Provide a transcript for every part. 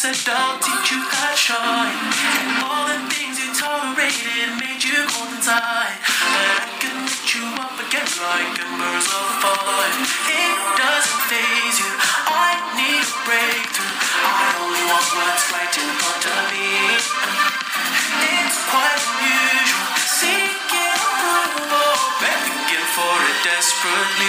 Said. I'll teach you how to shine. All the things you tolerated made you cold inside. But I can lift you up again like embers of fire. It doesn't phase you. I need a breakthrough. I only want what's right in front of me. It's quite unusual. Seeking approval, begging for it desperately.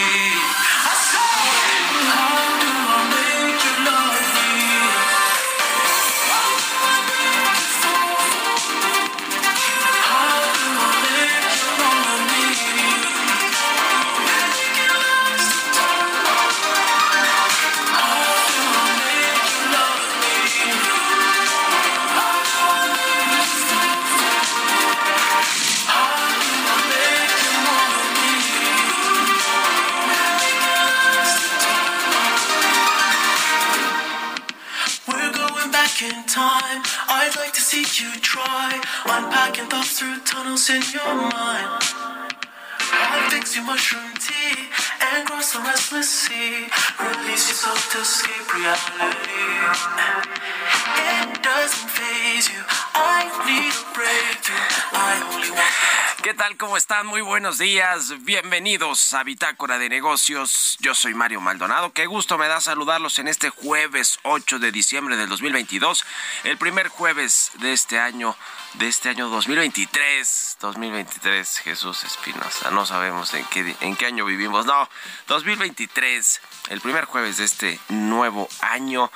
Buenos días. Bienvenidos a Bitácora de Negocios. Yo soy Mario Maldonado. Qué gusto me da saludarlos en este jueves 8 de diciembre del 2022, el primer jueves de este año, de este año 2023. 2023, Jesús Espinosa. No sabemos en qué, en qué año vivimos. No, 2023, el primer jueves de este nuevo año.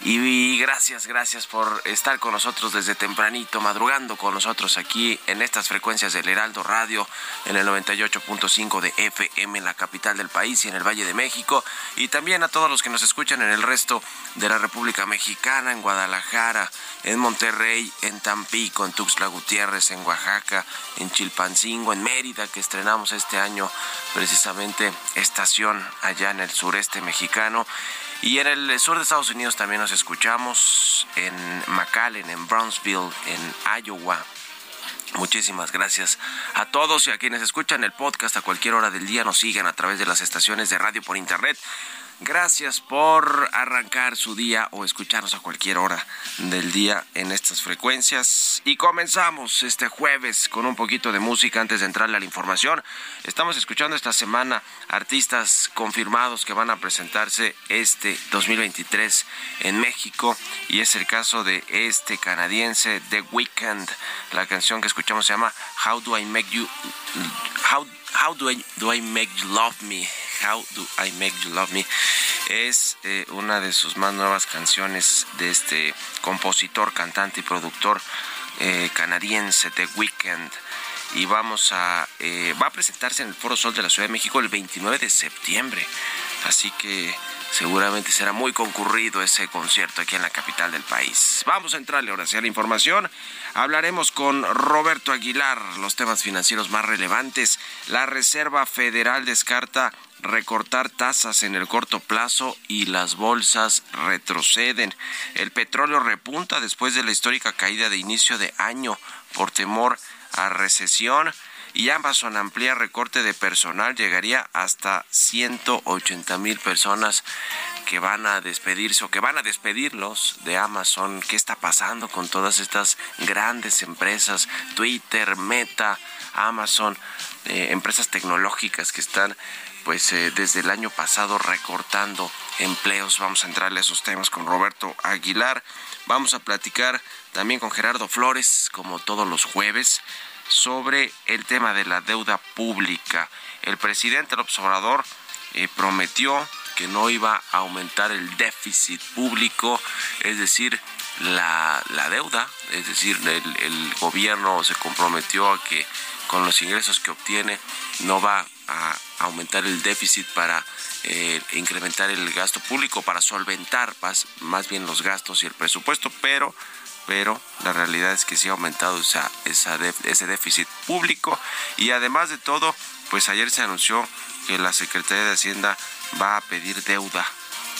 Y gracias, gracias por estar con nosotros desde tempranito, madrugando con nosotros aquí en estas frecuencias del Heraldo Radio, en el 98.5 de FM en la capital del país y en el Valle de México. Y también a todos los que nos escuchan en el resto de la República Mexicana, en Guadalajara, en Monterrey, en Tampico, en Tuxtla Gutiérrez, en Oaxaca, en Chilpancingo, en Mérida, que estrenamos este año precisamente estación allá en el sureste mexicano. Y en el sur de Estados Unidos también nos escuchamos en McAllen, en Brownsville, en Iowa. Muchísimas gracias a todos y a quienes escuchan el podcast a cualquier hora del día, nos sigan a través de las estaciones de radio por internet. Gracias por arrancar su día o escucharnos a cualquier hora del día en estas frecuencias. Y comenzamos este jueves con un poquito de música antes de entrarle a la información. Estamos escuchando esta semana artistas confirmados que van a presentarse este 2023 en México. Y es el caso de este canadiense The Weeknd. La canción que escuchamos se llama How Do I Make You... How, how do, I, do I Make You Love Me? How Do I Make You Love Me es eh, una de sus más nuevas canciones de este compositor, cantante y productor eh, canadiense The Weeknd. Y vamos a eh, va a presentarse en el Foro Sol de la Ciudad de México el 29 de septiembre. Así que seguramente será muy concurrido ese concierto aquí en la capital del país. Vamos a entrarle ahora hacia la información. Hablaremos con Roberto Aguilar los temas financieros más relevantes. La Reserva Federal descarta recortar tasas en el corto plazo y las bolsas retroceden. El petróleo repunta después de la histórica caída de inicio de año por temor a recesión y Amazon amplía recorte de personal, llegaría hasta 180 mil personas que van a despedirse o que van a despedirlos de Amazon. ¿Qué está pasando con todas estas grandes empresas? Twitter, Meta, Amazon, eh, empresas tecnológicas que están pues eh, desde el año pasado recortando empleos. Vamos a entrarle a esos temas con Roberto Aguilar. Vamos a platicar también con Gerardo Flores, como todos los jueves, sobre el tema de la deuda pública. El presidente López Obrador eh, prometió que no iba a aumentar el déficit público, es decir, la, deuda, es decir, el, el gobierno se comprometió a que con los ingresos que obtiene no va a aumentar el déficit para eh, incrementar el gasto público, para solventar más, más bien los gastos y el presupuesto, pero pero la realidad es que sí ha aumentado esa, esa ese déficit público. Y además de todo, pues ayer se anunció que la Secretaría de Hacienda va a pedir deuda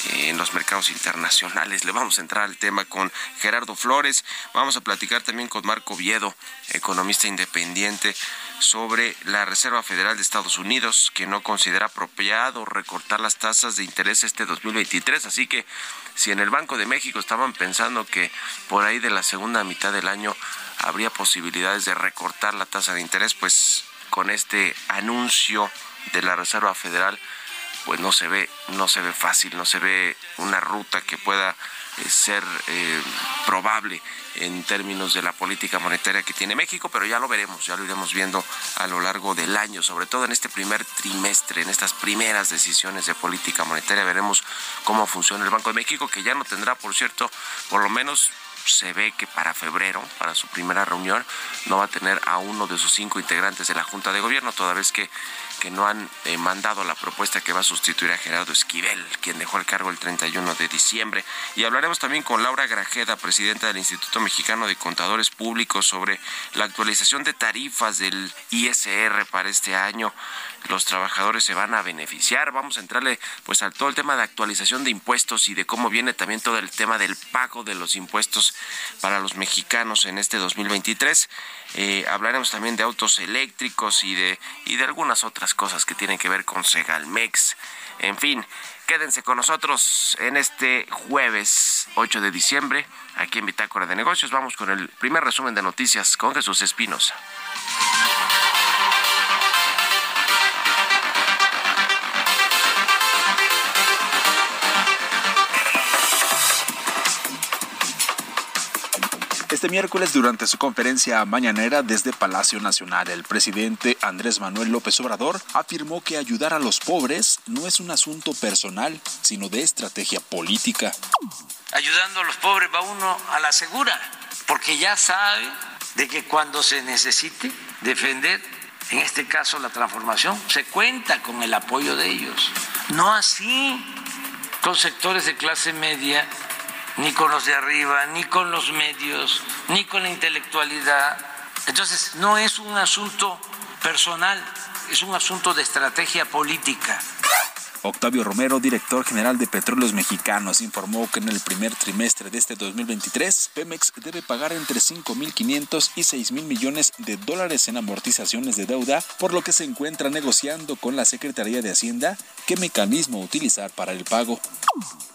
en los mercados internacionales. Le vamos a entrar al tema con Gerardo Flores. Vamos a platicar también con Marco Viedo, economista independiente, sobre la Reserva Federal de Estados Unidos, que no considera apropiado recortar las tasas de interés este 2023. Así que si en el Banco de México estaban pensando que por ahí de la segunda mitad del año habría posibilidades de recortar la tasa de interés, pues con este anuncio de la Reserva Federal pues no se ve no se ve fácil, no se ve una ruta que pueda eh, ser eh, probable en términos de la política monetaria que tiene México, pero ya lo veremos, ya lo iremos viendo a lo largo del año, sobre todo en este primer trimestre, en estas primeras decisiones de política monetaria, veremos cómo funciona el Banco de México, que ya no tendrá, por cierto, por lo menos se ve que para febrero, para su primera reunión, no va a tener a uno de sus cinco integrantes de la Junta de Gobierno, toda vez que que no han eh, mandado la propuesta que va a sustituir a Gerardo Esquivel, quien dejó el cargo el 31 de diciembre. Y hablaremos también con Laura Grajeda, presidenta del Instituto Mexicano de Contadores Públicos, sobre la actualización de tarifas del ISR para este año. Los trabajadores se van a beneficiar. Vamos a entrarle pues al todo el tema de actualización de impuestos y de cómo viene también todo el tema del pago de los impuestos para los mexicanos en este 2023. Eh, hablaremos también de autos eléctricos y de, y de algunas otras cosas que tienen que ver con Segalmex. En fin, quédense con nosotros en este jueves 8 de diciembre, aquí en Bitácora de Negocios. Vamos con el primer resumen de noticias con Jesús Espinosa. Este miércoles, durante su conferencia mañanera desde Palacio Nacional, el presidente Andrés Manuel López Obrador afirmó que ayudar a los pobres no es un asunto personal, sino de estrategia política. Ayudando a los pobres va uno a la segura, porque ya sabe de que cuando se necesite defender, en este caso la transformación, se cuenta con el apoyo de ellos. No así con sectores de clase media ni con los de arriba, ni con los medios, ni con la intelectualidad. Entonces, no es un asunto personal, es un asunto de estrategia política. Octavio Romero, director general de Petróleos Mexicanos, informó que en el primer trimestre de este 2023, Pemex debe pagar entre 5.500 y 6.000 millones de dólares en amortizaciones de deuda, por lo que se encuentra negociando con la Secretaría de Hacienda qué mecanismo utilizar para el pago.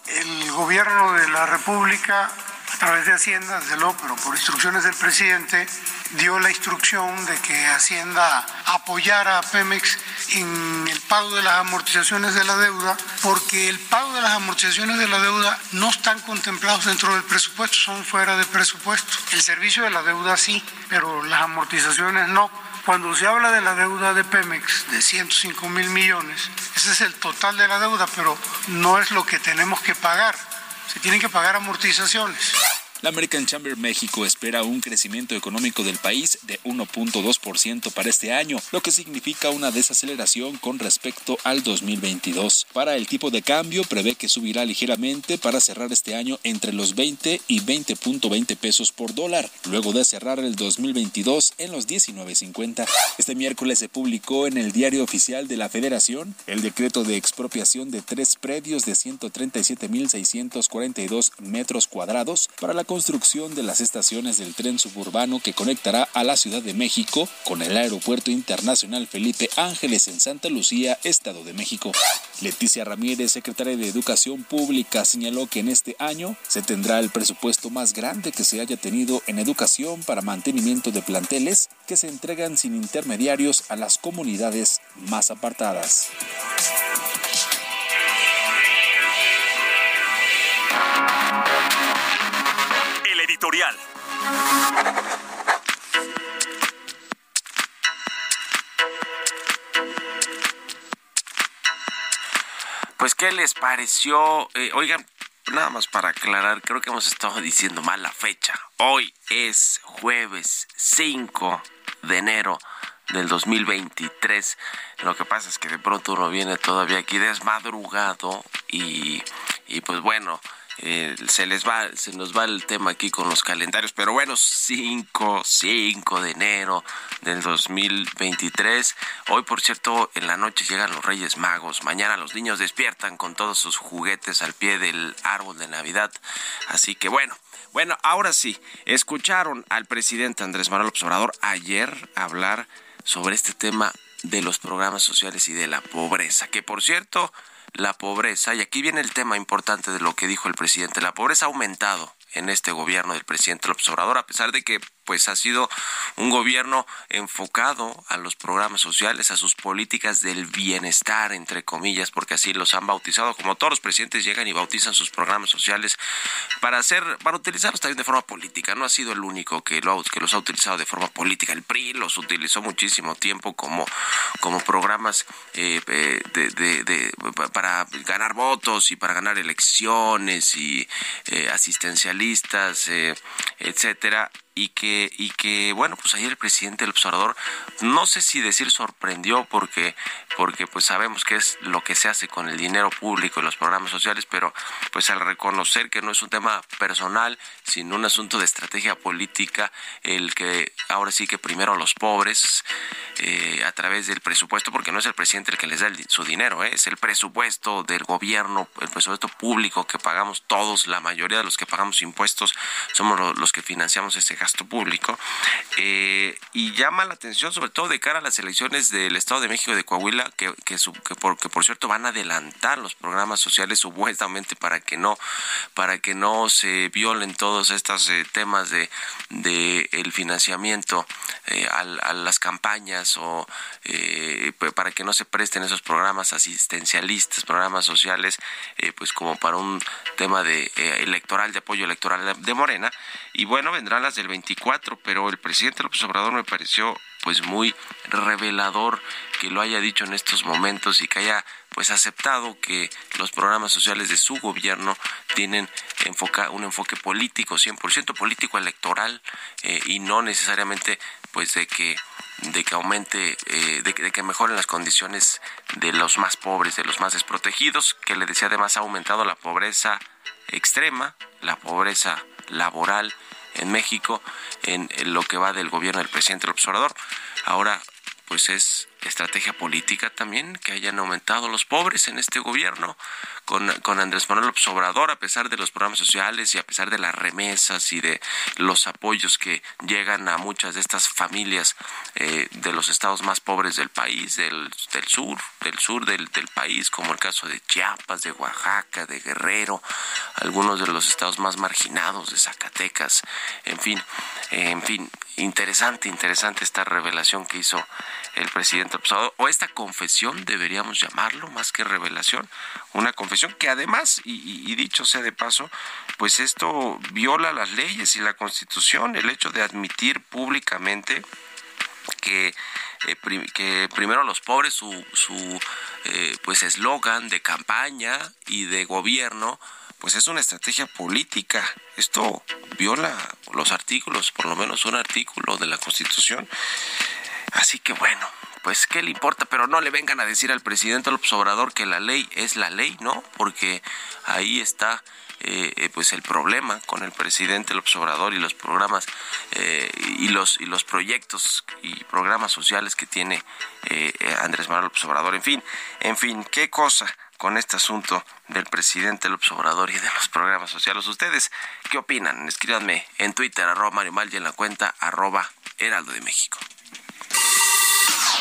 El gobierno de la República a través de Hacienda, desde luego, pero por instrucciones del presidente, dio la instrucción de que Hacienda apoyara a Pemex en el pago de las amortizaciones de la deuda, porque el pago de las amortizaciones de la deuda no están contemplados dentro del presupuesto, son fuera de presupuesto. El servicio de la deuda sí, pero las amortizaciones no. Cuando se habla de la deuda de Pemex de 105 mil millones, ese es el total de la deuda, pero no es lo que tenemos que pagar se tienen que pagar amortizaciones. La American Chamber México espera un crecimiento económico del país de 1.2% para este año, lo que significa una desaceleración con respecto al 2022. Para el tipo de cambio, prevé que subirá ligeramente para cerrar este año entre los 20 y 20.20 pesos por dólar, luego de cerrar el 2022 en los 19.50. Este miércoles se publicó en el Diario Oficial de la Federación el decreto de expropiación de tres predios de 137.642 metros cuadrados para la construcción de las estaciones del tren suburbano que conectará a la Ciudad de México con el Aeropuerto Internacional Felipe Ángeles en Santa Lucía, Estado de México. Leticia Ramírez, secretaria de Educación Pública, señaló que en este año se tendrá el presupuesto más grande que se haya tenido en educación para mantenimiento de planteles que se entregan sin intermediarios a las comunidades más apartadas. Pues, ¿qué les pareció? Eh, oigan, nada más para aclarar, creo que hemos estado diciendo mal la fecha. Hoy es jueves 5 de enero del 2023. Lo que pasa es que de pronto uno viene todavía aquí desmadrugado y, y pues bueno, eh, se les va, se nos va el tema aquí con los calendarios, pero bueno, 5, 5 de enero del 2023. Hoy, por cierto, en la noche llegan los Reyes Magos. Mañana los niños despiertan con todos sus juguetes al pie del árbol de Navidad. Así que bueno. Bueno, ahora sí, escucharon al presidente Andrés Manuel Observador ayer hablar sobre este tema de los programas sociales y de la pobreza, que por cierto, la pobreza, y aquí viene el tema importante de lo que dijo el presidente, la pobreza ha aumentado en este gobierno del presidente López Obrador, a pesar de que pues ha sido un gobierno enfocado a los programas sociales, a sus políticas del bienestar, entre comillas, porque así los han bautizado, como todos los presidentes llegan y bautizan sus programas sociales para hacer, para utilizarlos también de forma política. No ha sido el único que, lo, que los ha utilizado de forma política. El PRI los utilizó muchísimo tiempo como, como programas eh, eh, de, para ganar votos y para ganar elecciones y eh, asistencialistas, etcétera y que y que bueno pues ayer el presidente del observador no sé si decir sorprendió porque porque pues sabemos que es lo que se hace con el dinero público y los programas sociales pero pues al reconocer que no es un tema personal sino un asunto de estrategia política el que ahora sí que primero los pobres eh, a través del presupuesto porque no es el presidente el que les da su dinero ¿eh? es el presupuesto del gobierno el presupuesto público que pagamos todos la mayoría de los que pagamos impuestos somos los que financiamos ese gasto público eh, y llama la atención sobre todo de cara a las elecciones del Estado de México de Coahuila que, que, por, por cierto van a adelantar los programas sociales supuestamente para que no para que no se violen todos estos eh, temas de, de el financiamiento eh, a, las campañas o para que no se presten esos programas asistencialistas programas sociales pues como para un tema de electoral de apoyo electoral de Morena. Y bueno vendrán las del 24, pero el presidente López Obrador me pareció pues muy revelador que lo haya dicho en estos momentos y que haya pues aceptado que los programas sociales de su gobierno tienen un enfoque político, 100% político electoral eh, y no necesariamente pues de que de que aumente, eh, de, de, que mejoren las condiciones de los más pobres, de los más desprotegidos, que le decía además ha aumentado la pobreza extrema, la pobreza laboral en México en, lo que va del gobierno del presidente López Obrador. Ahora, pues es estrategia política también que hayan aumentado los pobres en este gobierno con, con Andrés Manuel López Obrador, a pesar de los programas sociales y a pesar de las remesas y de los apoyos que llegan a muchas de estas familias eh, de los estados más pobres del país, del, del sur, del sur del, del país, como el caso de Chiapas, de Oaxaca, de Guerrero, algunos de los estados más marginados de Zacatecas, en fin, en fin, interesante, interesante esta revelación que hizo el presidente o esta confesión deberíamos llamarlo más que revelación, una confesión que además, y, dicho sea de paso, pues esto viola las leyes y la constitución, el hecho de admitir públicamente que, eh, primero los pobres, su, su eh, pues eslogan de campaña y de gobierno, pues es una estrategia política. Esto viola los artículos, por lo menos un artículo de la Constitución. Así que bueno, pues qué le importa, pero no le vengan a decir al presidente López Obrador que la ley es la ley, ¿no? Porque ahí está eh, eh, pues el problema con el presidente López Obrador y los programas eh, y los y los proyectos y programas sociales que tiene Andrés Manuel López Obrador. En fin, en fin, qué cosa con este asunto del presidente López Obrador y de los programas sociales. ¿Ustedes qué opinan? Escríbanme en Twitter, arroba Mario Mal y en la cuenta arroba Heraldo de México.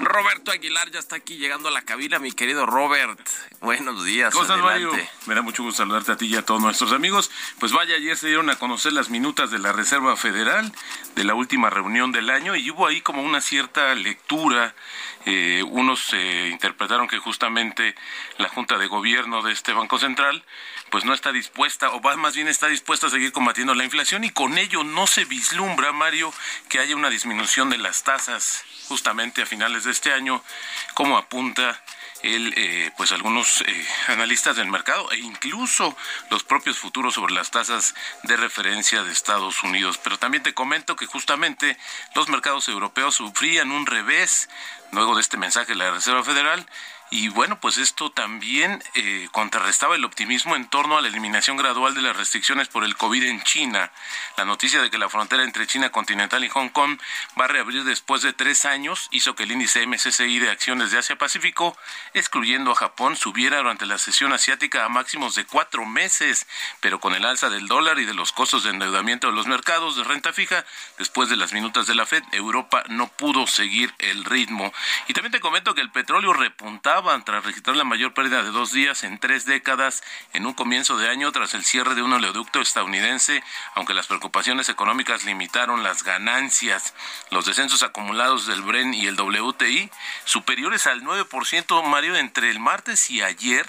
Roberto Aguilar ya está aquí llegando a la cabina, mi querido Robert. Buenos días. ¿Cómo estás, Mario? Me da mucho gusto saludarte a ti y a todos nuestros amigos. Pues vaya, ayer se dieron a conocer las minutas de la Reserva Federal de la última reunión del año y hubo ahí como una cierta lectura. Eh, unos eh, interpretaron que justamente la Junta de Gobierno de este Banco Central pues no está dispuesta, o más bien está dispuesta a seguir combatiendo la inflación y con ello no se vislumbra, Mario, que haya una disminución de las tasas justamente a finales de este año, como apunta el, eh, pues algunos eh, analistas del mercado e incluso los propios futuros sobre las tasas de referencia de Estados Unidos. Pero también te comento que justamente los mercados europeos sufrían un revés luego de este mensaje de la Reserva Federal y bueno, pues esto también eh, contrarrestaba el optimismo en torno a la eliminación gradual de las restricciones por el COVID en China. La noticia de que la frontera entre China continental y Hong Kong va a reabrir después de tres años hizo que el índice MSCI de acciones de Asia-Pacífico, excluyendo a Japón, subiera durante la sesión asiática a máximos de cuatro meses, pero con el alza del dólar y de los costos de endeudamiento de los mercados de renta fija, después de las minutas de la Fed, Europa no pudo seguir el ritmo. Y también te comento que el petróleo repuntaba tras registrar la mayor pérdida de dos días en tres décadas en un comienzo de año tras el cierre de un oleoducto estadounidense, aunque las preocupaciones económicas limitaron las ganancias. Los descensos acumulados del Bren y el WTI, superiores al 9%, Mario, entre el martes y ayer,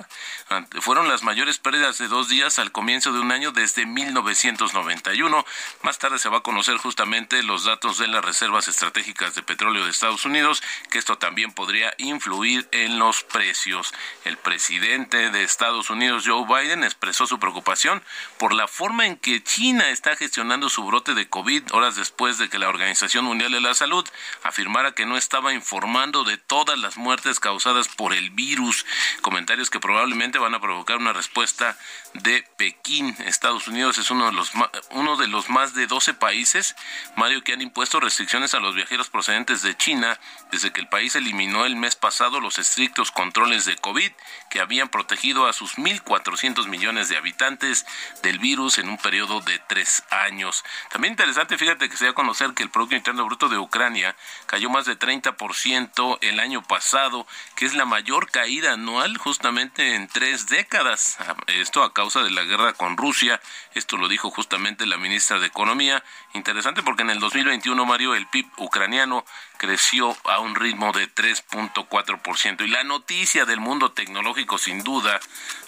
fueron las mayores pérdidas de dos días al comienzo de un año desde 1991. Más tarde se va a conocer justamente los datos de las reservas estratégicas de petróleo de Estados Unidos, que esto también podría influir en los precios. El presidente de Estados Unidos, Joe Biden, expresó su preocupación por la forma en que China está gestionando su brote de COVID horas después de que la Organización Mundial de la Salud afirmara que no estaba informando de todas las muertes causadas por el virus. Comentarios que probablemente van a provocar una respuesta de Pekín. Estados Unidos es uno de los, uno de los más de 12 países, Mario, que han impuesto restricciones a los viajeros procedentes de China desde que el país eliminó el mes pasado los estrictos controles de COVID que habían protegido a sus 1.400 millones de habitantes del virus en un periodo de tres años. También interesante, fíjate que se da a conocer que el Producto Interno Bruto de Ucrania cayó más de 30% el año pasado, que es la mayor caída anual justamente en tres décadas. Esto a causa de la guerra con Rusia. Esto lo dijo justamente la ministra de Economía. Interesante porque en el 2021, Mario, el PIB ucraniano creció a un ritmo de 3.4%. Y la noticia del mundo tecnológico, sin duda,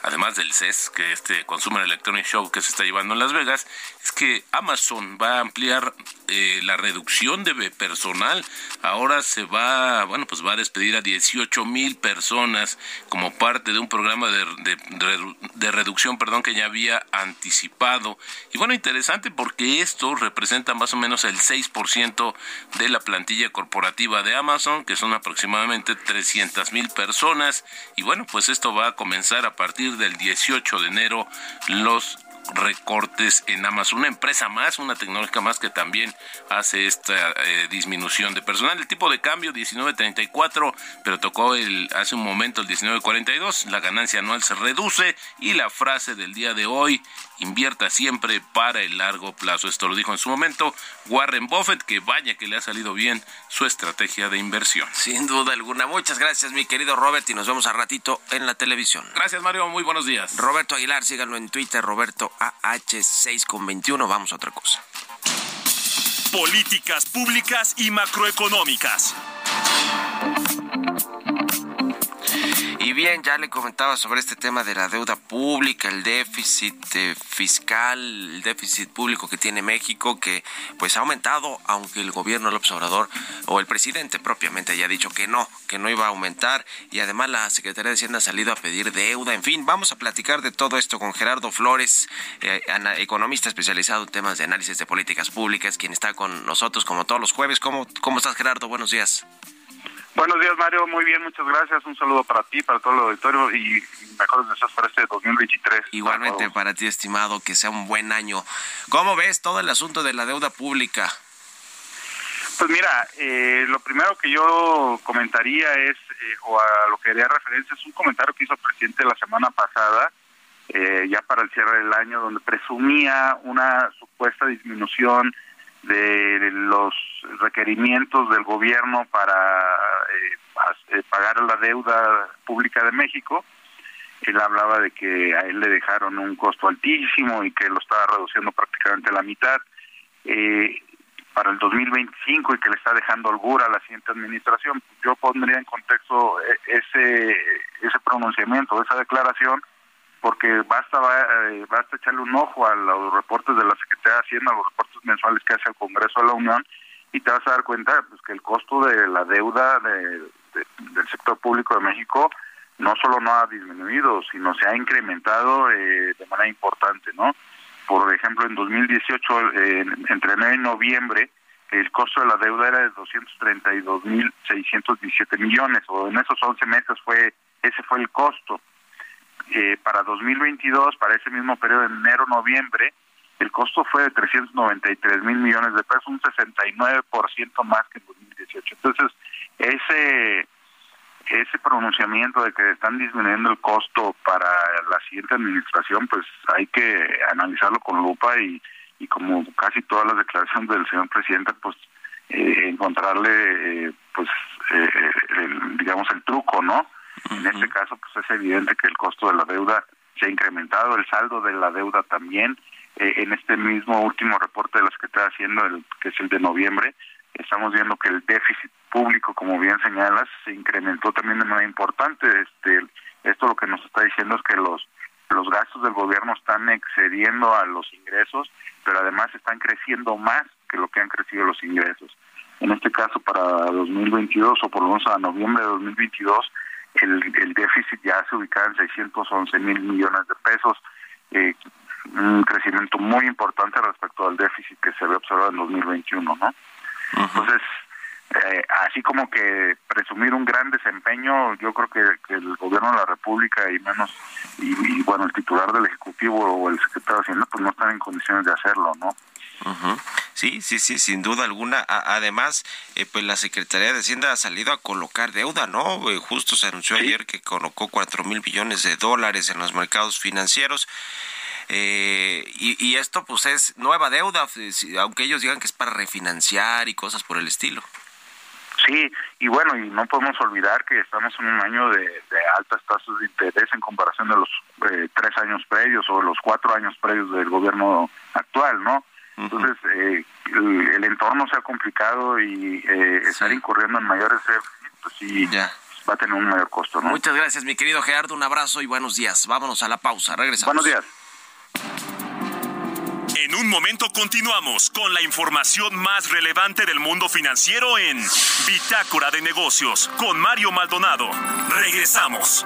además del CES, que este Consumer Electronic Show que se está llevando en Las Vegas, es que Amazon va a ampliar eh, la reducción de personal. Ahora se va, bueno, pues va a despedir a 18 mil personas como parte de un programa de, de reducción, perdón, que ya había anticipado. Y bueno, interesante porque esto representa más o menos el 6% de la plantilla corporativa de Amazon, que son aproximadamente 300 mil personas. Y bueno, pues esto va a comenzar a partir del 18 de enero los recortes en Amazon. Una empresa más, una tecnológica más que también hace esta eh, disminución de personal. El tipo de cambio 19.34, pero tocó el, hace un momento el 19.42. La ganancia anual se reduce y la frase del día de hoy, invierta siempre para el largo plazo. Esto lo dijo en su momento Warren Buffett, que vaya que le ha salido bien su estrategia de inversión. Sin duda alguna. Muchas gracias, mi querido Robert, y nos vemos a ratito en la televisión. Gracias, Mario. Muy buenos días. Roberto Aguilar, síganlo en Twitter, Roberto AH6 con 21. Vamos a otra cosa. Políticas públicas y macroeconómicas. Bien, ya le comentaba sobre este tema de la deuda pública, el déficit eh, fiscal, el déficit público que tiene México, que pues ha aumentado, aunque el gobierno, el observador o el presidente propiamente haya dicho que no, que no iba a aumentar. Y además la Secretaría de Hacienda ha salido a pedir deuda. En fin, vamos a platicar de todo esto con Gerardo Flores, eh, economista especializado en temas de análisis de políticas públicas, quien está con nosotros como todos los jueves. ¿Cómo, cómo estás, Gerardo? Buenos días. Buenos días, Mario. Muy bien, muchas gracias. Un saludo para ti, para todo el auditorio y mejores deseos para este 2023. Igualmente para, ti, estimado, que sea un buen año. ¿Cómo ves todo el asunto de la deuda pública? Pues mira, eh, lo primero que yo comentaría es, eh, o a lo que haría referencia, es un comentario que hizo el presidente la semana pasada, eh, ya para el cierre del año, donde presumía una supuesta disminución de los requerimientos del gobierno para eh, pagar la deuda pública de México. Él hablaba de que a él le dejaron un costo altísimo y que lo estaba reduciendo prácticamente a la mitad eh, para el 2025 y que le está dejando holgura a la siguiente administración. Yo pondría en contexto eh, ese ese pronunciamiento, esa declaración, porque basta eh, basta echarle un ojo a los reportes de la Secretaría de Hacienda, a los reportes mensuales que hace el Congreso de la Unión y te vas a dar cuenta pues que el costo de la deuda de, del sector público de México no solo no ha disminuido, sino se ha incrementado eh, de manera importante, ¿no? Por ejemplo, en 2018, eh, entre enero y noviembre, el costo de la deuda era de 232.617 millones, o en esos 11 meses fue ese fue el costo. Eh, para 2022, para ese mismo periodo de enero-noviembre, el costo fue de 393 mil millones de pesos, un 69% más que en 2018. Entonces, ese ese pronunciamiento de que están disminuyendo el costo para la siguiente administración, pues hay que analizarlo con lupa y, como casi todas las declaraciones del señor presidente, pues eh, encontrarle, eh, pues, eh, digamos, el truco, ¿no? En este caso, pues es evidente que el costo de la deuda se ha incrementado, el saldo de la deuda también. en este mismo último reporte de los que está haciendo, el, que es el de noviembre, estamos viendo que el déficit público, como bien señalas, se incrementó también de manera importante. Este, esto lo que nos está diciendo es que los los gastos del gobierno están excediendo a los ingresos, pero además están creciendo más que lo que han crecido los ingresos. En este caso, para 2022 o por lo menos a noviembre de 2022, el, el déficit ya se ubicaba en 611 mil millones de pesos, eh, un crecimiento muy importante respecto al déficit que se había observado en 2021, ¿no? Entonces, eh, así como que presumir un gran desempeño, yo creo que, el gobierno de la República y menos, y, bueno, el titular del Ejecutivo o el secretario de Hacienda, pues no están en condiciones de hacerlo, ¿no? Sí, sí, sí, sin duda alguna. además, eh, pues la Secretaría de Hacienda ha salido a colocar deuda, ¿no? Eh, justo se anunció ayer que colocó cuatro mil billones de dólares en los mercados financieros. Eh, y, esto pues es nueva deuda, aunque ellos digan que es para refinanciar y cosas por el estilo. Sí, y bueno, y no podemos olvidar que estamos en un año de, altas tasas de interés en comparación de los eh, tres años previos o los cuatro años previos del gobierno actual, ¿no? Entonces, eh, el, entorno se ha complicado y eh, estar incurriendo en mayores pues sí ya. va a tener un mayor costo, ¿no? Muchas gracias, mi querido Gerardo, un abrazo y buenos días. Vámonos a la pausa, regresamos. Buenos días. En un momento continuamos con la información más relevante del mundo financiero en Bitácora de Negocios con Mario Maldonado. Regresamos.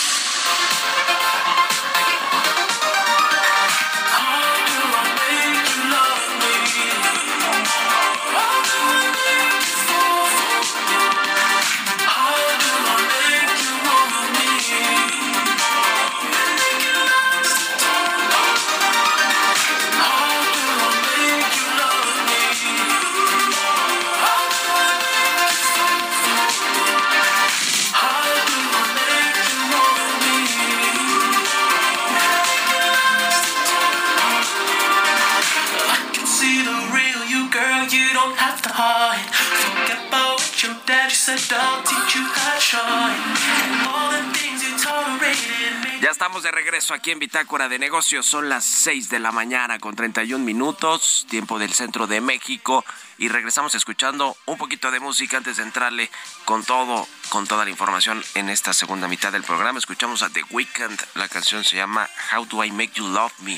De regreso aquí en Bitácora de Negocios. Son las 6 de la mañana con 31 minutos, tiempo del centro de México. Y regresamos escuchando un poquito de música antes de entrarle con todo, con toda la información en esta segunda mitad del programa. Escuchamos a The Weeknd. La canción se llama How Do I Make You Love Me.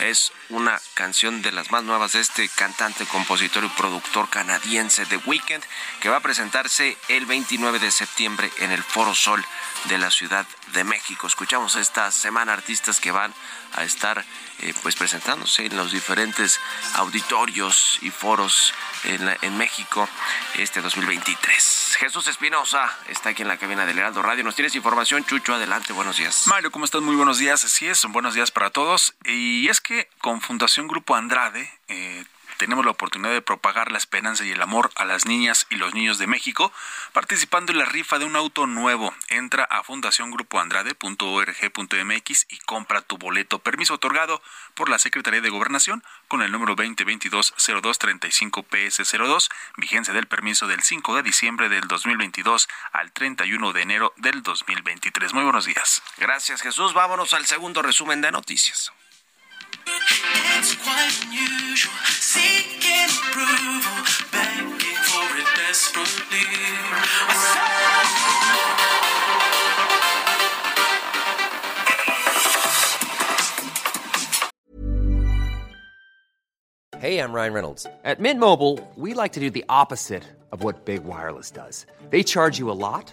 Es una canción de las más nuevas de este cantante, compositor y productor canadiense The Weeknd, que va a presentarse el 29 de septiembre en el Foro Sol de la Ciudad de México. Escuchamos esta semana artistas que van a estar eh, pues presentándose en los diferentes auditorios y foros en, en, México este 2023. Jesús Espinosa está aquí en la cabina del Heraldo Radio. Nos tienes información, Chucho, adelante, buenos días. Mario, ¿cómo estás? Muy buenos días, así es, buenos días para todos. Y es que con Fundación Grupo Andrade eh, tenemos la oportunidad de propagar la esperanza y el amor a las niñas y los niños de México participando en la rifa de un auto nuevo. Entra a fundaciongrupoandrade.org.mx y compra tu boleto. Permiso otorgado por la Secretaría de Gobernación con el número 2022-0235-PS02, vigencia del permiso del 5 de diciembre del 2022 al 31 de enero del 2023. Muy buenos días. Gracias Jesús. Vámonos al segundo resumen de noticias. It's quite unusual, seeking approval, begging for it desperately. Hey, I'm Ryan Reynolds. At Mint Mobile, we like to do the opposite of what Big Wireless does. They charge you a lot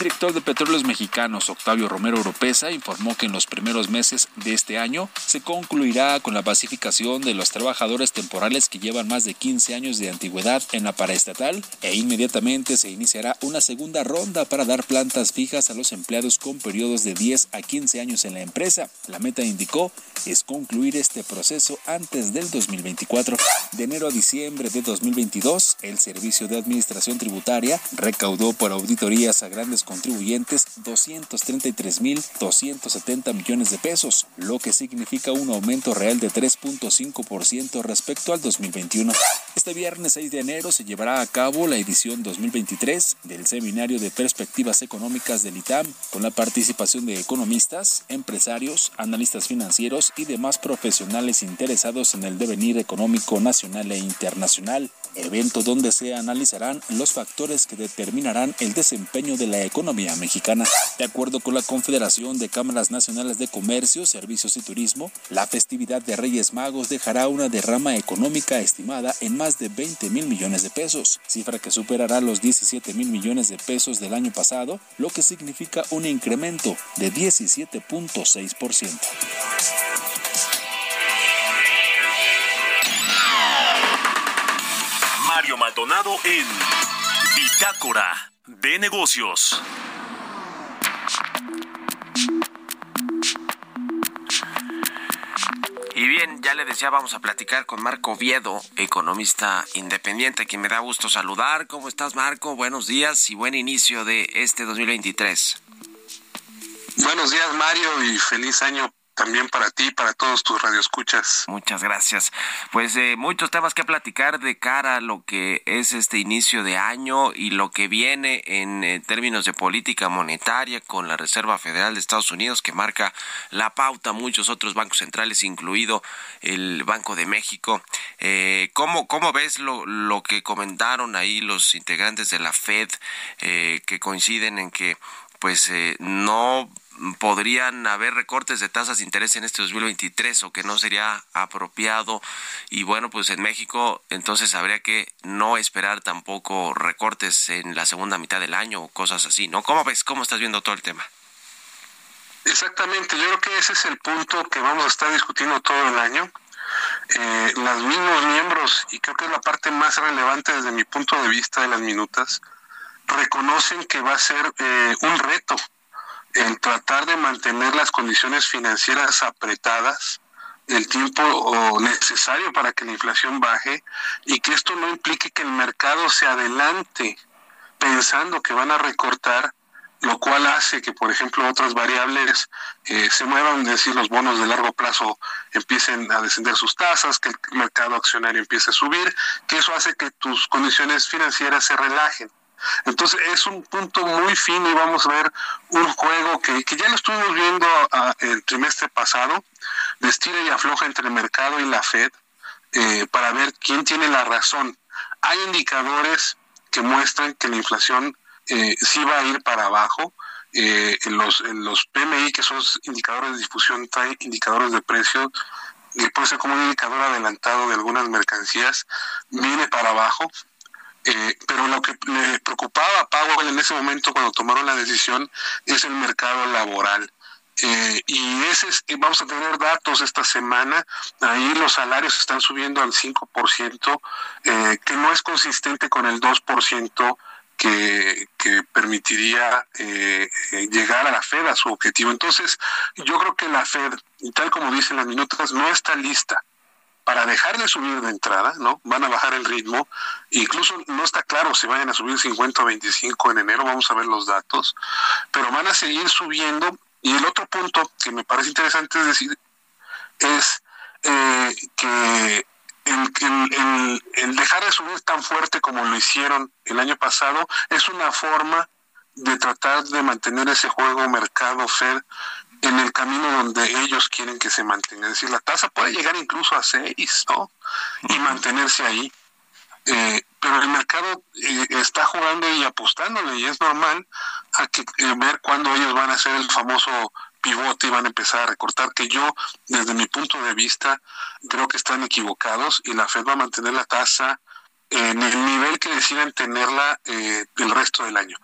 director de Petróleos Mexicanos, Octavio Romero Oropesa, informó que en los primeros meses de este año se concluirá con la pacificación de los trabajadores temporales que llevan más de 15 años de antigüedad en la paraestatal e inmediatamente se iniciará una segunda ronda para dar plantas fijas a los empleados con periodos de 10 a 15 años en la empresa. La meta indicó es concluir este proceso antes del 2024. De enero a diciembre de 2022, el Servicio de Administración Tributaria recaudó por auditorías a grandes contribuyentes 233.270 millones de pesos, lo que significa un aumento real de 3.5% respecto al 2021. Este viernes 6 de enero se llevará a cabo la edición 2023 del Seminario de Perspectivas Económicas del ITAM, con la participación de economistas, empresarios, analistas financieros y demás profesionales interesados en el devenir económico nacional e internacional, evento donde se analizarán los factores que determinarán el desempeño de la economía mexicana. De acuerdo con la Confederación de Cámaras Nacionales de Comercio, Servicios y Turismo, la festividad de Reyes Magos dejará una derrama económica estimada en más de 20 mil millones de pesos, cifra que superará los 17 mil millones de pesos del año pasado, lo que significa un incremento de 17.6%. Mario Maldonado en Bitácora de negocios. Y bien, ya le decía, vamos a platicar con Marco Viedo, economista independiente, quien me da gusto saludar. ¿Cómo estás, Marco? Buenos días y buen inicio de este 2023. Buenos días, Mario, y feliz año también para ti y para todos tus radioescuchas. Muchas gracias. Pues eh, muchos temas que platicar de cara a lo que es este inicio de año y lo que viene en eh, términos de política monetaria con la Reserva Federal de Estados Unidos que marca la pauta, muchos otros bancos centrales, incluido el Banco de México. Eh, ¿cómo, ¿Cómo ves lo, lo que comentaron ahí los integrantes de la Fed eh, que coinciden en que pues eh, no podrían haber recortes de tasas de interés en este 2023 o que no sería apropiado. Y bueno pues en México entonces habría que no esperar tampoco recortes en la segunda mitad del año o cosas así no cómo ves cómo estás viendo todo el tema exactamente yo creo que ese es el punto que vamos a estar discutiendo todo el año. Eh, los mismos miembros y creo que es la parte más relevante desde mi punto de vista de las minutas reconocen que va a ser eh, un reto en tratar de mantener las condiciones financieras apretadas el tiempo necesario para que la inflación baje y que esto no implique que el mercado se adelante pensando que van a recortar lo cual hace que, por ejemplo, otras variables eh, se muevan, es decir, los bonos de largo plazo empiecen a descender sus tasas, que el mercado accionario empiece a subir, que eso hace que tus condiciones financieras se relajen. Entonces es un punto muy fino y vamos a ver un juego que, que ya lo estuvimos viendo el trimestre pasado, de y afloja entre el mercado y la Fed, eh, para ver quién tiene la razón. Hay indicadores que muestran que la inflación eh, sí va a ir para abajo. Eh, en, los, en los PMI, que son indicadores de difusión, trae indicadores de precio, y puede ser como un indicador adelantado de algunas mercancías, viene para abajo. Eh, pero lo que le preocupaba a Powell en ese momento cuando tomaron la decisión es el mercado laboral. Eh, y ese es, vamos a tener datos esta semana, ahí los salarios están subiendo al 5%, eh, que no es consistente con el 2% que, que permitiría eh, llegar a la Fed a su objetivo. Entonces, yo creo que la Fed, tal como dicen las minutas, no está lista para dejar de subir de entrada, ¿no? Van a bajar el ritmo, incluso no está claro si vayan a subir 50 o 25 en enero, vamos a ver los datos, pero van a seguir subiendo. Y el otro punto que me parece interesante es decir, es eh, que el, el, dejar de subir tan fuerte como lo hicieron el año pasado es una forma de tratar de mantener ese juego mercado Fed en el camino donde ellos quieren que se mantenga. Es decir, la tasa puede llegar incluso a 6, ¿no? Y mantenerse ahí. Eh, pero el mercado eh, está jugando y apostándole y es normal a que eh, ver cuándo ellos van a hacer el famoso pivote y van a empezar a recortar, que yo, desde mi punto de vista, creo que están equivocados y la Fed va a mantener la tasa en el nivel que deciden tenerla eh, el resto del año.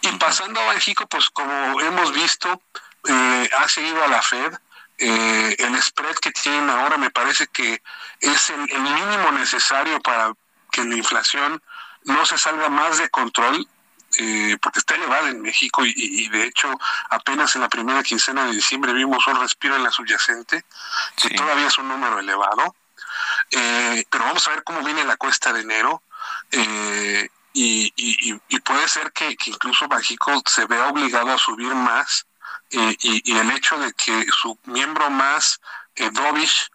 Y pasando a México, pues como hemos visto, eh, ha seguido a la Fed. Eh, el spread que tienen ahora me parece que es el, el mínimo necesario para que la inflación no se salga más de control eh, porque está elevada en México y, de hecho apenas en la primera quincena de diciembre vimos un respiro en la subyacente, que todavía es un número elevado, eh, pero vamos a ver cómo viene la cuesta de enero. Eh, y, puede ser que, incluso México se vea obligado a subir más y, el hecho de que su miembro más, Dovish,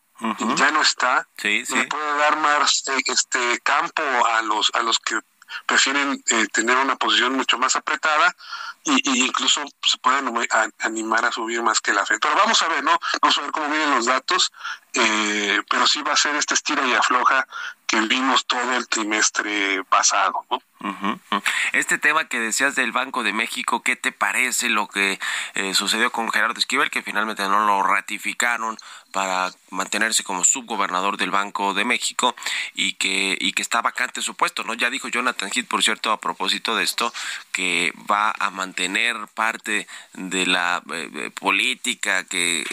ya no está, le puede dar más este campo a los a los que prefieren eh, tener una posición mucho más apretada y, incluso se pueden animar a subir más que la fe. Pero vamos a ver, ¿no? Vamos a ver cómo vienen los datos, eh, pero sí va a ser este estira y afloja que vimos todo el trimestre pasado, ¿no? Este tema que decías del Banco de México, ¿qué te parece lo que eh, sucedió con Gerardo Esquivel, que finalmente no lo ratificaron para mantenerse como subgobernador del Banco de México y que, y que está vacante su puesto, ¿no? Ya dijo Jonathan Heath, por cierto, a propósito de esto, que va a mantener parte de la eh, eh, política que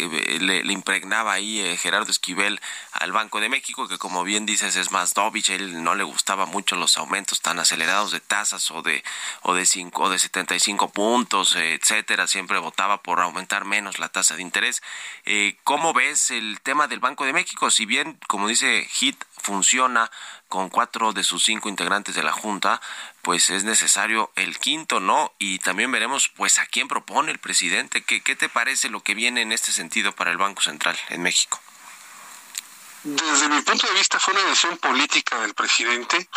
le, impregnaba ahí Gerardo Esquivel al Banco de México, que como bien dices es más Dovich, él no le gustaba mucho los aumentos tan acelerados de tasas o de o de cinco o de 75 puntos, etcétera, siempre votaba por aumentar menos la tasa de interés. Eh, ¿Cómo ves el tema del Banco de México? Si bien, como dice HIT, funciona con cuatro de sus cinco integrantes de la Junta, pues es necesario el quinto, ¿no? Y también veremos, pues, a quién propone el presidente. ¿Qué, qué te parece lo que viene en este sentido para el Banco Central en México? Desde mi punto de vista fue una decisión política del presidente.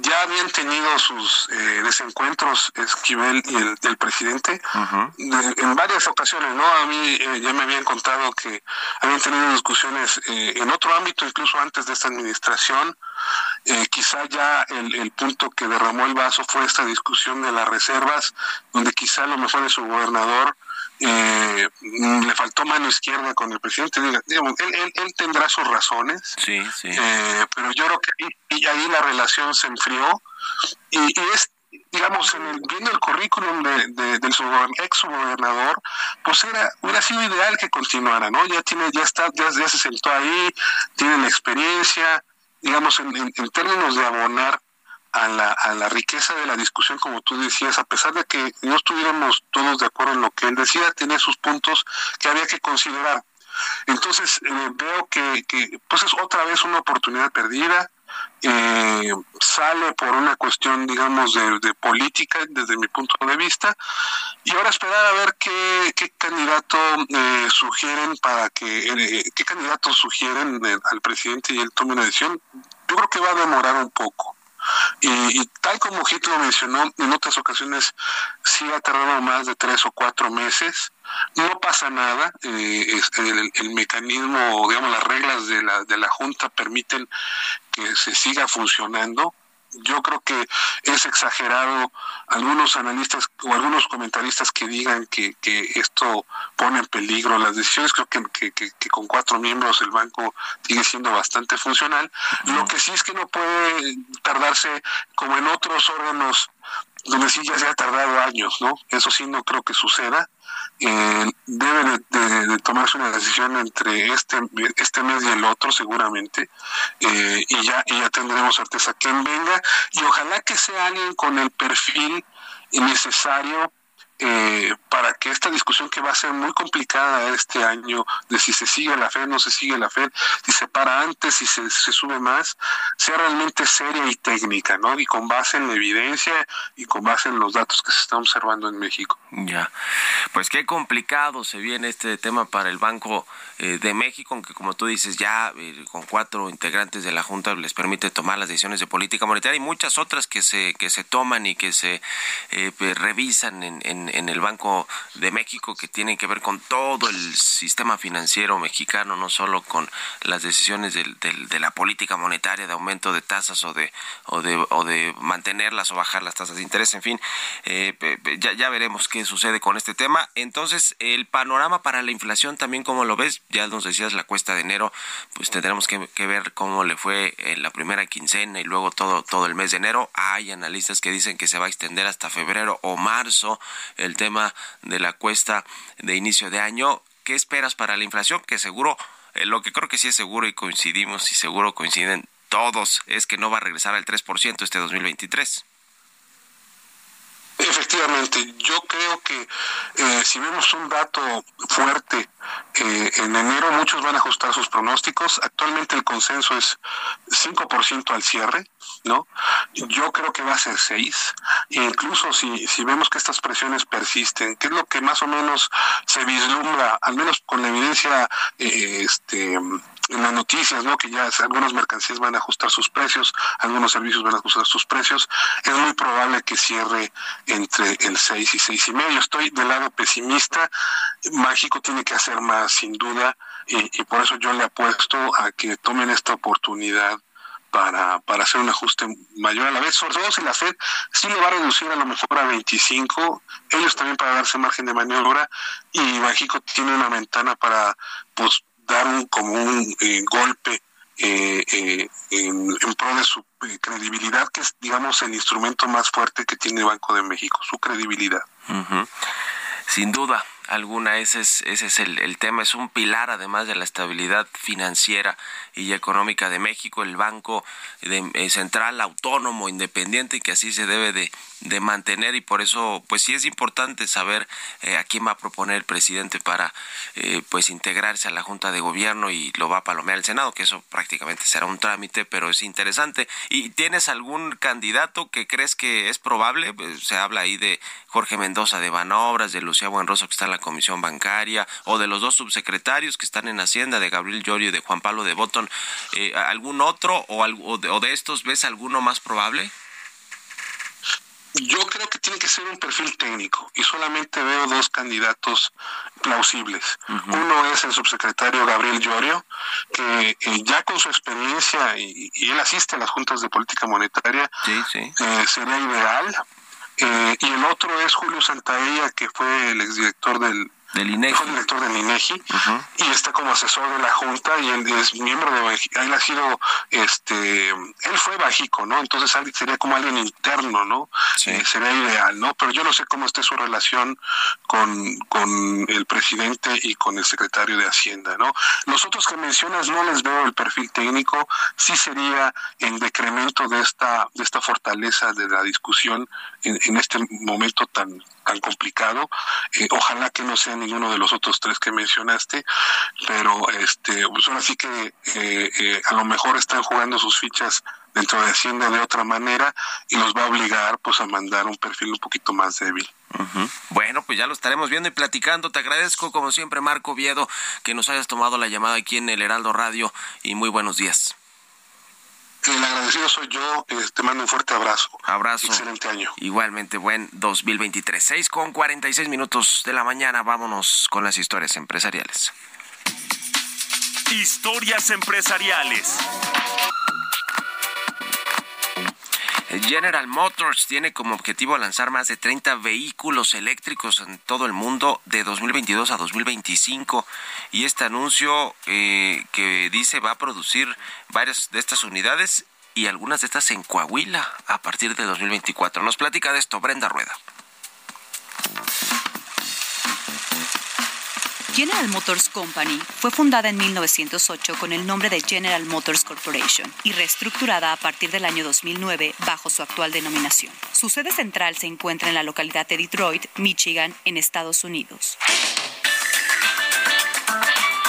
Ya habían tenido sus eh, desencuentros Esquivel y el, presidente en varias ocasiones, ¿no? A mí eh, ya me habían contado que habían tenido discusiones eh, en otro ámbito, incluso antes de esta administración. quizá ya el, el, punto que derramó el vaso fue esta discusión de las reservas, donde quizá lo mejor es su gobernador eh, le faltó mano izquierda con el presidente. Digamos, él, él, tendrá sus razones, sí, sí. Eh, pero yo creo que ahí, ahí, la relación se enfrió y, y es digamos, en el, viendo el currículum de, de, del ex gobernador, pues era, hubiera sido ideal que continuara, ¿no? Ya tiene, ya está, ya, ya se sentó ahí, tiene la experiencia, digamos, en, en, en términos de abonar a la, a la riqueza de la discusión, como tú decías, a pesar de que no estuviéramos todos de acuerdo en lo que él decía, tenía sus puntos que había que considerar. Entonces eh, veo que, pues es otra vez una oportunidad perdida. Eh, sale por una cuestión, digamos, de, política desde mi punto de vista, y ahora esperar a ver qué, qué candidato eh, sugieren para que, eh, qué candidatos sugieren al presidente y él tome una decisión. Yo creo que va a demorar un poco. Y, tal como Hitler mencionó, en otras ocasiones sí ha tardado más de tres o cuatro meses. No pasa nada. Eh, el, el, mecanismo, digamos, las reglas de la, de la Junta permiten que se siga funcionando yo creo que es exagerado algunos analistas o algunos comentaristas que digan que, esto pone en peligro las decisiones. Creo que, que, con cuatro miembros el banco sigue siendo bastante funcional. Lo que sí es que no puede tardarse como en otros órganos donde sí ya se ha tardado años, ¿no? Eso sí no creo que suceda. Eh, debe de, tomarse una decisión entre este este mes y el otro seguramente eh, y ya y ya tendremos certeza quién venga y ojalá que sea alguien con el perfil necesario eh, para que esta discusión que va a ser muy complicada este año, de si se sigue la fe, no se sigue la fe, si se para antes, si se, se sube más, sea realmente seria y técnica, ¿no? Y con base en la evidencia y con base en los datos que se están observando en México. Ya, pues qué complicado se viene este tema para el Banco eh, de México, aunque como tú dices, ya eh, con cuatro integrantes de la Junta les permite tomar las decisiones de política monetaria y muchas otras que se, que se toman y que se pues, revisan en, en en el Banco de México que tienen que ver con todo el sistema financiero mexicano, no solo con las decisiones de la política monetaria de aumento de tasas o de, o de, o de mantenerlas o bajar las tasas de interés, en fin, eh, ya, ya veremos qué sucede con este tema. Entonces, el panorama para la inflación también, como lo ves, ya nos decías la cuesta de enero, pues tendremos que, ver cómo le fue en la primera quincena y luego todo, todo el mes de enero. Hay analistas que dicen que se va a extender hasta febrero o marzo el tema de la cuesta de inicio de año. ¿Qué esperas para la inflación? Que seguro, eh, lo que creo que sí es seguro y coincidimos y seguro coinciden todos es que no va a regresar al 3% este 2023. Efectivamente, yo creo que eh, si vemos un dato fuerte eh, en enero, muchos van a ajustar sus pronósticos. Actualmente el consenso es 5% al cierre, ¿no? Yo creo que va a ser 6. E incluso si, si vemos que estas presiones persisten, que es lo que más o menos se vislumbra, al menos con la evidencia eh, este, en las noticias, ¿no? Que ya algunas mercancías van a ajustar sus precios, algunos servicios van a ajustar sus precios. Es muy probable que cierre entre el 6 y seis y medio. Estoy del lado pesimista. México tiene que hacer más, sin duda, y por eso yo le apuesto a que tomen esta oportunidad para, para hacer un ajuste mayor a la vez, sobre todo si la Fed sí lo va a reducir a lo mejor a 25, ellos también para darse margen de maniobra y México tiene una ventana para pues dar un, como un eh, golpe eh, eh, en, pro de su credibilidad, que es, digamos, el instrumento más fuerte que tiene el Banco de México, su credibilidad. Sin duda alguna, ese es, ese es el, el, tema, es un pilar además de la estabilidad financiera y económica de México, el Banco de, Central autónomo, independiente, que así se debe de, de mantener y por eso pues sí es importante saber eh, a quién va a proponer el presidente para eh, pues integrarse a la Junta de Gobierno y lo va a palomear el Senado, que eso prácticamente será un trámite, pero es interesante. ¿Y tienes algún candidato que crees que es probable? Se habla ahí de Jorge Mendoza de Banobras, de Lucía Buenroso que está en la Comisión Bancaria, o de los dos subsecretarios que están en Hacienda, de Gabriel Llorio y de Juan Pablo de Botón. Eh, ¿Algún otro o, o de estos ves alguno más probable? Yo creo que tiene que ser un perfil técnico y solamente veo dos candidatos plausibles. Uno es el subsecretario Gabriel Llorio, que eh, ya con su experiencia y, él asiste a las juntas de política monetaria, eh, sería ideal. Eh, y el otro es Julio Santaella, que fue el exdirector del del INEGI. Fue director del INEGI y está como asesor de la Junta y él es miembro de él ha sido este él fue bajico, ¿no? Entonces sería como alguien interno, ¿no? Eh, sería ideal, ¿no? Pero yo no sé cómo esté su relación con, con el presidente y con el secretario de Hacienda, ¿no? Los otros que mencionas no les veo el perfil técnico, sí sería en decremento de esta de esta fortaleza de la discusión en, en este momento tan tan complicado. Eh, ojalá que no sean ninguno de los otros tres que mencionaste, pero este, pues ahora sí que eh, eh, a lo mejor están jugando sus fichas dentro de Hacienda de otra manera y los va a obligar pues a mandar un perfil un poquito más débil. Bueno, pues ya lo estaremos viendo y platicando. Te agradezco como siempre, Marco Viedo, que nos hayas tomado la llamada aquí en el Heraldo Radio y muy buenos días. El agradecido soy yo. Eh, te mando un fuerte abrazo. Abrazo. Excelente año. Igualmente, buen 2023. 6 con 46 minutos de la mañana. Vámonos con las historias empresariales. Historias empresariales. General Motors tiene como objetivo lanzar más de 30 vehículos eléctricos en todo el mundo de 2022 a 2025 y este anuncio eh, que dice va a producir varias de estas unidades y algunas de estas en Coahuila a partir de 2024. Nos platica de esto Brenda Rueda. General Motors Company fue fundada en 1908 con el nombre de General Motors Corporation y reestructurada a partir del año 2009 bajo su actual denominación. Su sede central se encuentra en la localidad de Detroit, Michigan, en Estados Unidos.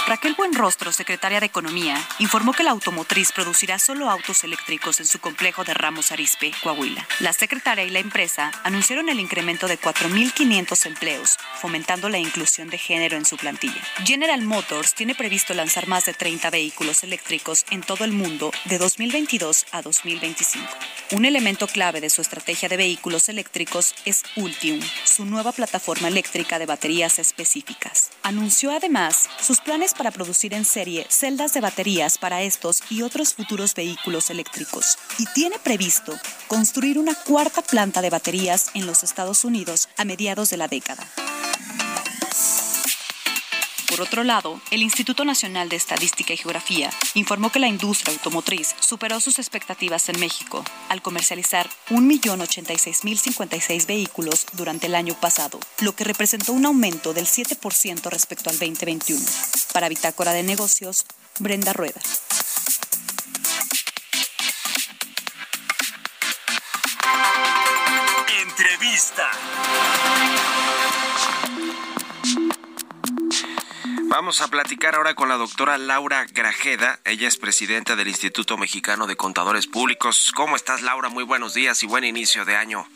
Raquel Buenrostro, secretaria de Economía, informó que la automotriz producirá solo autos eléctricos en su complejo de Ramos Arizpe, Coahuila. La secretaria y la empresa anunciaron el incremento de 4.500 empleos, fomentando la inclusión de género en su plantilla. General Motors tiene previsto lanzar más de 30 vehículos eléctricos en todo el mundo de 2022 a 2025. Un elemento clave de su estrategia de vehículos eléctricos es Ultium, su nueva plataforma eléctrica de baterías específicas. Anunció además sus planes para producir en serie celdas de baterías para estos y otros futuros vehículos eléctricos y tiene previsto construir una cuarta planta de baterías en los Estados Unidos a mediados de la década. Por otro lado, el Instituto Nacional de Estadística y Geografía informó que la industria automotriz superó sus expectativas en México al comercializar 1.086.056 vehículos durante el año pasado, lo que representó un aumento del 7% respecto al 2021. Para Bitácora de Negocios, Brenda Rueda. Entrevista. Vamos a platicar ahora con la doctora Laura Grajeda. Ella es presidenta del Instituto Mexicano de Contadores Públicos. ¿Cómo estás, Laura? Muy buenos días y buen inicio de año.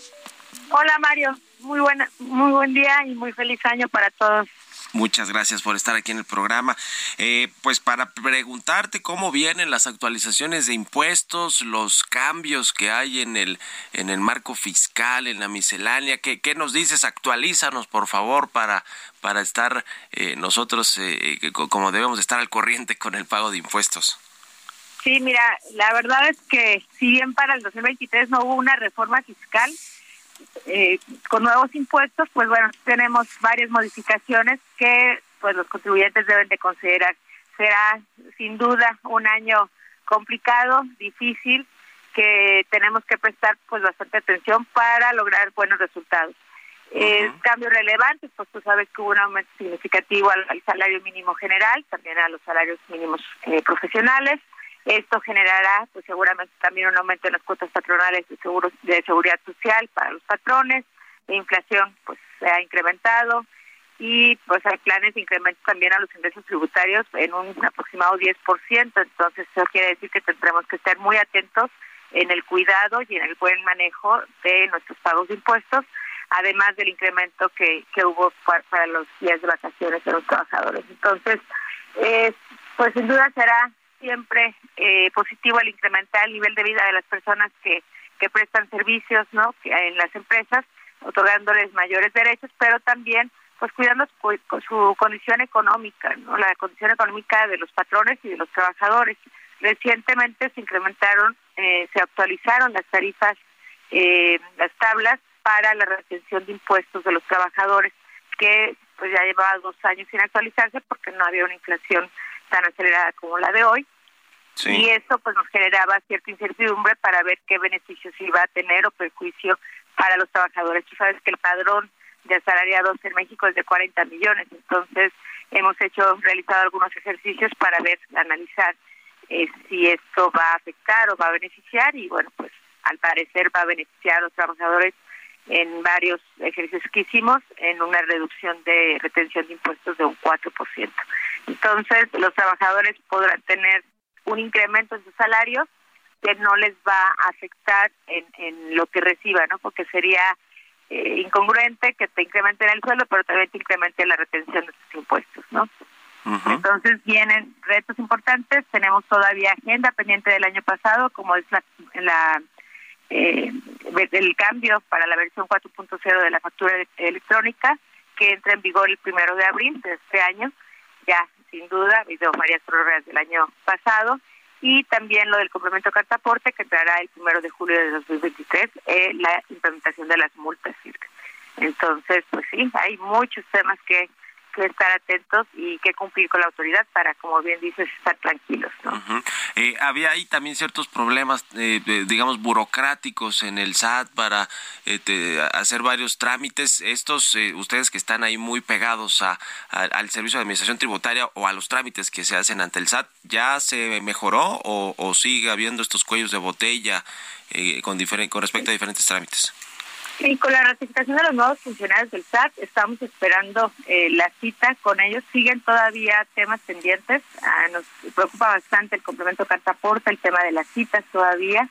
Hola, Mario. Muy buena, muy buen día y muy feliz año para todos. Muchas gracias por estar aquí en el programa. Eh, pues para preguntarte cómo vienen las actualizaciones de impuestos, los cambios que hay en el en el marco fiscal, en la miscelánea, ¿qué, qué nos dices? Actualízanos, por favor, para para estar eh, nosotros eh, como debemos estar al corriente con el pago de impuestos. Sí, mira, la verdad es que si bien para el 2023 no hubo una reforma fiscal, eh, con nuevos impuestos, pues bueno, tenemos varias modificaciones que pues los contribuyentes deben de considerar. Será sin duda un año complicado, difícil, que tenemos que prestar pues bastante atención para lograr buenos resultados. Eh, cambios relevantes, pues tú sabes que hubo un aumento significativo al, salario mínimo general, también a los salarios mínimos eh, profesionales. Esto generará, pues seguramente también un aumento en las cuotas patronales de seguros de seguridad social para los patrones. La inflación, pues se ha incrementado y pues hay planes de incremento también a los ingresos tributarios en un aproximado 10%. Entonces eso quiere decir que tendremos que estar muy atentos en el cuidado y en el buen manejo de nuestros pagos de impuestos además del incremento que, que hubo para, los días de vacaciones de los trabajadores. Entonces, eh, pues sin duda será siempre eh, positivo el incrementar el nivel de vida de las personas que, que prestan servicios no en las empresas, otorgándoles mayores derechos, pero también pues cuidando su, su condición económica, no la condición económica de los patrones y de los trabajadores. Recientemente se incrementaron, eh, se actualizaron las tarifas, eh, las tablas para la retención de impuestos de los trabajadores, que pues ya llevaba dos años sin actualizarse porque no había una inflación tan acelerada como la de hoy. Y eso pues nos generaba cierta incertidumbre para ver qué beneficios iba a tener o perjuicio para los trabajadores. Tú sabes que el padrón de asalariados en México es de 40 millones, entonces hemos hecho, realizado algunos ejercicios para ver, analizar eh, si esto va a afectar o va a beneficiar y bueno, pues al parecer va a beneficiar a los trabajadores en varios ejercicios que hicimos en una reducción de retención de impuestos de un 4%. Entonces, los trabajadores podrán tener un incremento en sus salarios que no les va a afectar en, en lo que reciban, ¿no? Porque sería eh, incongruente que te incrementen el sueldo, pero también te incrementen la retención de tus impuestos, ¿no? Entonces vienen retos importantes, tenemos todavía agenda pendiente del año pasado, como es la, la eh, el cambio para la versión 4.0 de la factura electrónica, que entra en vigor el primero de abril de este año, ya sin duda, habido varias prórrogas del año pasado, y también lo del complemento cartaporte, que entrará el primero de julio de 2023, eh, la implementación de las multas. Entonces, pues sí, hay muchos temas que estar atentos y que cumplir con la autoridad para, como bien dices, estar tranquilos. Eh, había ahí también ciertos problemas, eh, digamos, burocráticos en el SAT para eh, hacer varios trámites. Estos, ustedes que están ahí muy pegados a, al Servicio de Administración Tributaria o a los trámites que se hacen ante el SAT, ¿ya se mejoró o, sigue habiendo estos cuellos de botella con, con respecto a diferentes trámites? Sí, con la ratificación de los nuevos funcionarios del SAT, estamos esperando eh, la cita con ellos. Siguen todavía temas pendientes. Ah, nos preocupa bastante el complemento cartaporta, el tema de las citas todavía.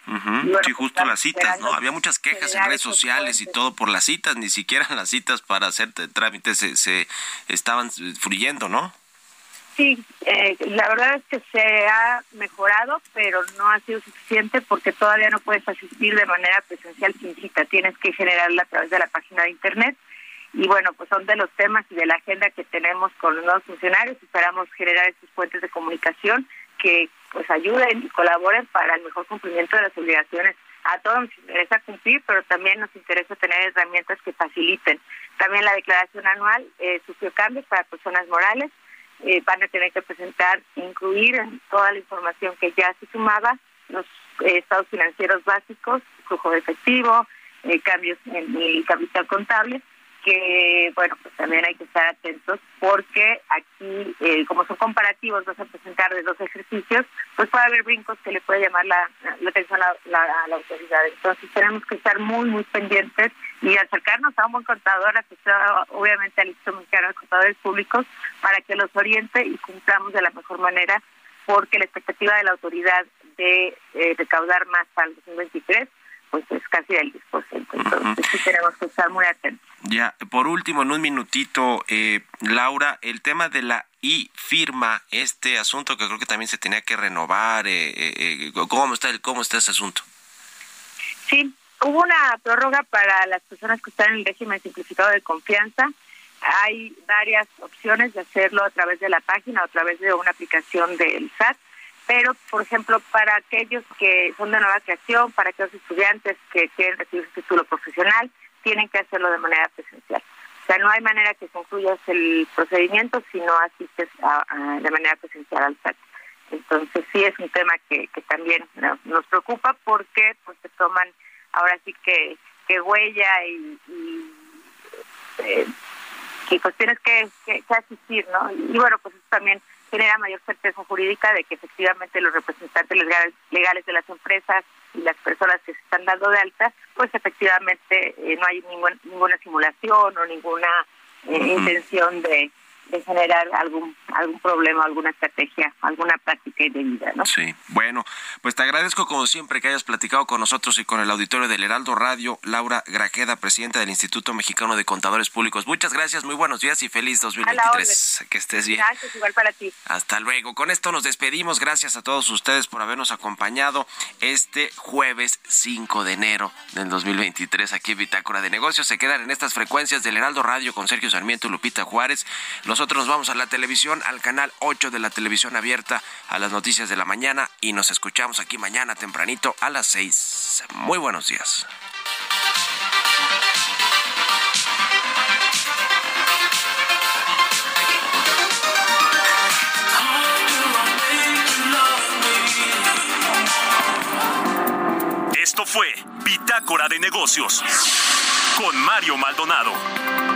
sí, justo las citas, ¿no? Había muchas quejas en redes sociales y todo por las citas. Ni siquiera las citas para hacer trámites se, se estaban fluyendo, ¿no? Sí, eh, la verdad es que se ha mejorado, pero no ha sido suficiente porque todavía no puedes asistir de manera presencial sin cita. Tienes que generarla a través de la página de Internet. Y bueno, pues son de los temas y de la agenda que tenemos con los nuevos funcionarios. Esperamos generar estos puentes de comunicación que pues ayuden y colaboren para el mejor cumplimiento de las obligaciones. A todos nos interesa cumplir, pero también nos interesa tener herramientas que faciliten. También la declaración anual eh, sufrió cambios para personas morales eh, van a tener que presentar, incluir toda la información que ya se sumaba, los eh, estados financieros básicos, flujo de efectivo, eh, cambios en el capital contable, que bueno, pues también hay que estar atentos porque aquí, como son comparativos, vas a presentar de dos ejercicios, pues puede haber brincos que le puede llamar la, atención a la, autoridad. Entonces tenemos que estar muy, muy pendientes y acercarnos a un buen contador, asociado obviamente al Instituto Mexicano de Contadores Públicos, para que los oriente y cumplamos de la mejor manera, porque la expectativa de la autoridad de eh, recaudar más para el 2023 pues es casi del 10%. Entonces sí tenemos que estar muy atentos. Ya, por último, en un minutito, eh, Laura, el tema de la y firma este asunto que creo que también se tenía que renovar. Eh, eh, ¿cómo, está el, ¿Cómo está ese asunto? Sí, Hubo una prórroga para las personas que están en el régimen simplificado de confianza. Hay varias opciones de hacerlo a través de la página o a través de una aplicación del SAT, pero, por ejemplo, para aquellos que son de nueva creación, para aquellos estudiantes que quieren recibir su título profesional, tienen que hacerlo de manera presencial. O sea, no hay manera que concluyas el procedimiento si no asistes de manera presencial al SAT. Entonces, sí es un tema que, que también nos preocupa porque pues se toman ahora sí que, que huella y, y eh, pues tienes que, asistir, ¿no? Y, bueno, pues eso también genera mayor certeza jurídica de que efectivamente los representantes legales, de las empresas y las personas que se están dando de alta, pues efectivamente eh, no hay ninguna simulación o ninguna eh, intención de, de generar algún algún problema, alguna estrategia, alguna práctica indebida, ¿no? Sí. Bueno, pues te agradezco como siempre que hayas platicado con nosotros y con el auditorio del Heraldo Radio, Laura Grajeda, presidenta del Instituto Mexicano de Contadores Públicos. Muchas gracias, muy buenos días y feliz 2023. Que estés bien. Gracias, igual para ti. Hasta luego. Con esto nos despedimos. Gracias a todos ustedes por habernos acompañado este jueves 5 de enero del 2023 aquí en Bitácora de Negocios. Se quedan en estas frecuencias del Heraldo Radio con Sergio Sarmiento y Lupita Juárez. Nosotros nos vamos a la televisión, al canal 8 de la televisión abierta, a las noticias de la mañana y nos escuchamos aquí mañana tempranito a las 6. Muy buenos días. Esto fue Bitácora de Negocios con Mario Maldonado.